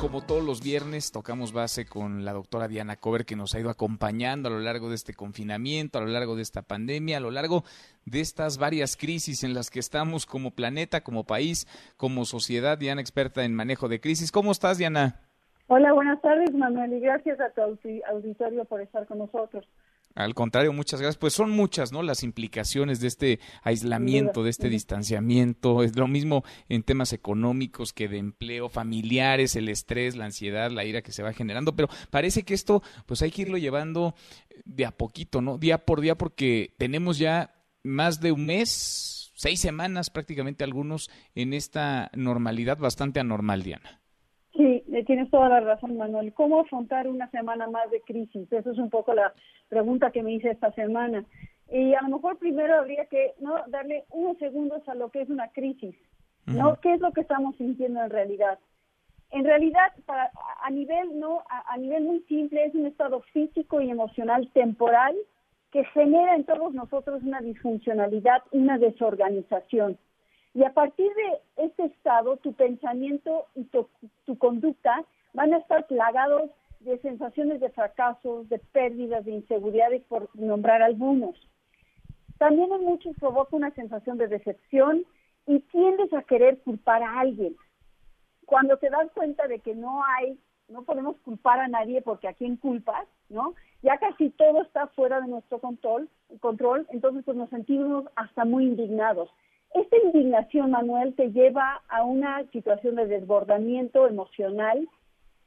Como todos los viernes, tocamos base con la doctora Diana Cover, que nos ha ido acompañando a lo largo de este confinamiento, a lo largo de esta pandemia, a lo largo de estas varias crisis en las que estamos como planeta, como país, como sociedad. Diana, experta en manejo de crisis. ¿Cómo estás, Diana? Hola, buenas tardes, Manuel, y gracias a tu auditorio por estar con nosotros. Al contrario, muchas gracias. Pues son muchas, ¿no? Las implicaciones de este aislamiento, de este distanciamiento. Es lo mismo en temas económicos que de empleo, familiares, el estrés, la ansiedad, la ira que se va generando. Pero parece que esto, pues hay que irlo llevando de a poquito, ¿no? Día por día, porque tenemos ya más de un mes, seis semanas prácticamente algunos en esta normalidad bastante anormal, Diana. Eh, tienes toda la razón, Manuel. ¿Cómo afrontar una semana más de crisis? Eso es un poco la pregunta que me hice esta semana. Y a lo mejor primero habría que no darle unos segundos a lo que es una crisis, ¿no? ¿Qué es lo que estamos sintiendo en realidad? En realidad, para, a nivel no a, a nivel muy simple, es un estado físico y emocional temporal que genera en todos nosotros una disfuncionalidad, una desorganización. Y a partir de este estado, tu pensamiento y tu, conducta van a estar plagados de sensaciones de fracasos, de pérdidas, de inseguridades, por nombrar algunos. También en muchos provoca una sensación de decepción y tiendes a querer culpar a alguien. Cuando te das cuenta de que no hay, no podemos culpar a nadie porque a quién culpas, ¿no? Ya casi todo está fuera de nuestro control, control entonces pues nos sentimos hasta muy indignados. Esta indignación, Manuel, te lleva a una situación de desbordamiento emocional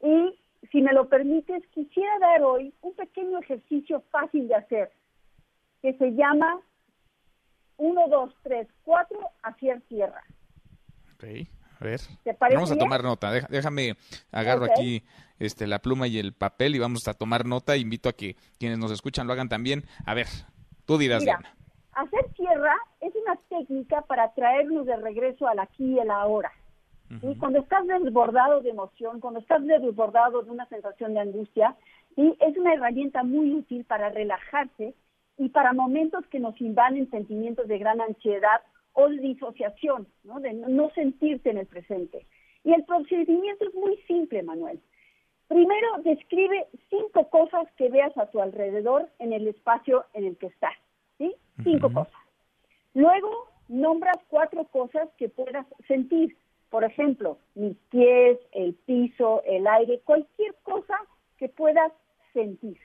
y, si me lo permites, quisiera dar hoy un pequeño ejercicio fácil de hacer que se llama 1, 2, 3, 4, hacia tierra. Ok, a ver. vamos a tomar nota. Déjame, agarro aquí este, la pluma y el papel y vamos a tomar nota. Invito a que quienes nos escuchan lo hagan también. A ver, tú dirás, Diana. Hacer tierra es una técnica para traernos de regreso al aquí y al ahora. Y cuando estás desbordado de emoción, cuando estás desbordado de una sensación de angustia, es una herramienta muy útil para relajarse y para momentos que nos invaden sentimientos de gran ansiedad o de disociación, ¿no? de no sentirte en el presente. Y el procedimiento es muy simple, Manuel. Primero, describe cinco cosas que veas a tu alrededor en el espacio en el que estás. Cinco cosas. Luego, nombras cuatro cosas que puedas sentir. Por ejemplo, mis pies, el piso, el aire, cualquier cosa que puedas sentir.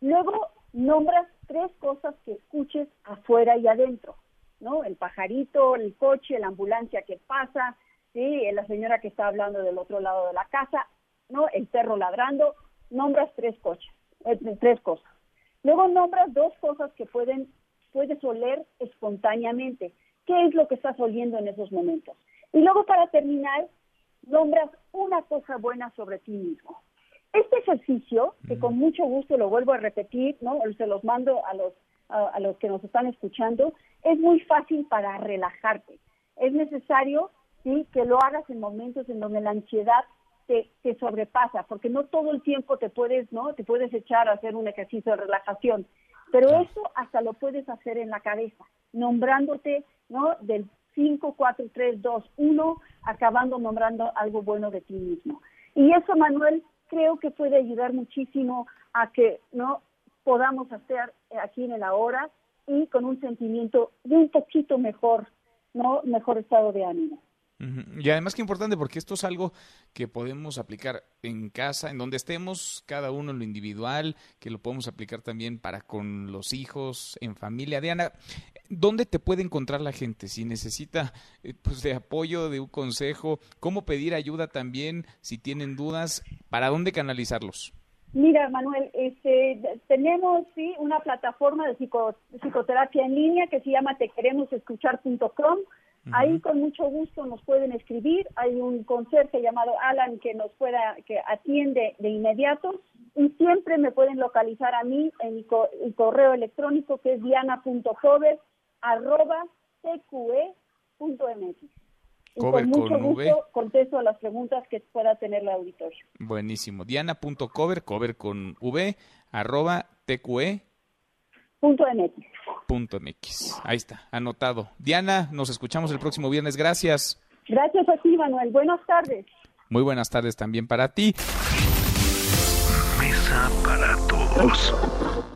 Luego, nombras tres cosas que escuches afuera y adentro, ¿no? El pajarito, el coche, la ambulancia que pasa, ¿sí? La señora que está hablando del otro lado de la casa, ¿no? El perro ladrando, nombras tres coches, eh, tres cosas. Luego nombras dos cosas que pueden, puedes oler espontáneamente. ¿Qué es lo que estás oliendo en esos momentos? Y luego para terminar, nombras una cosa buena sobre ti mismo. Este ejercicio, que con mucho gusto lo vuelvo a repetir, ¿no? se los mando a los, a, los que nos están escuchando, es muy fácil para relajarte. Es necesario ¿sí? que lo hagas en momentos en donde la ansiedad te, sobrepasa, porque no todo el tiempo te puedes, ¿no? Te puedes echar a hacer un ejercicio de relajación, pero eso hasta lo puedes hacer en la cabeza, nombrándote, ¿no? Del 5, 4, 3, 2, 1, acabando nombrando algo bueno de ti mismo. Y eso, Manuel, creo que puede ayudar muchísimo a que, ¿no? Podamos hacer aquí en el ahora y con un sentimiento de un poquito mejor, ¿no? Mejor estado de ánimo. Y además que importante porque esto es algo que podemos aplicar en casa, en donde estemos, cada uno en lo individual, que lo podemos aplicar también para con los hijos, en familia. Diana, ¿dónde te puede encontrar la gente si necesita eh, pues, de apoyo, de un consejo? ¿Cómo pedir ayuda también si tienen dudas? ¿Para dónde canalizarlos? Mira, Manuel, este, tenemos sí una plataforma de psicoterapia en línea que se llama tequeremosescuchar.com Ahí con mucho gusto nos pueden escribir. Hay un conserje llamado Alan que nos pueda, que atiende de inmediato. Y siempre me pueden localizar a mí en mi, correo electrónico que es diana.cover arroba tqe.mx. Y con mucho gusto contesto a las preguntas que pueda tener la auditorio. Buenísimo. Diana.cover, cover con v, arroba tqe. Punto MX. MX. Ahí está, anotado. Diana, nos escuchamos el próximo viernes. Gracias. Gracias a ti, Manuel. Buenas tardes. Muy buenas tardes también para ti. Mesa para todos.